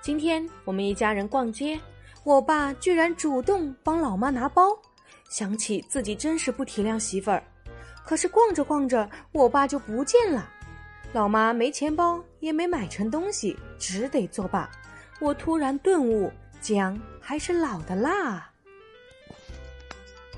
今天我们一家人逛街我爸居然主动帮老妈拿包想起自己真是不体谅媳妇儿可是逛着逛着我爸就不见了。老妈没钱包也没买成东西只得作罢。我突然顿悟姜还是老的辣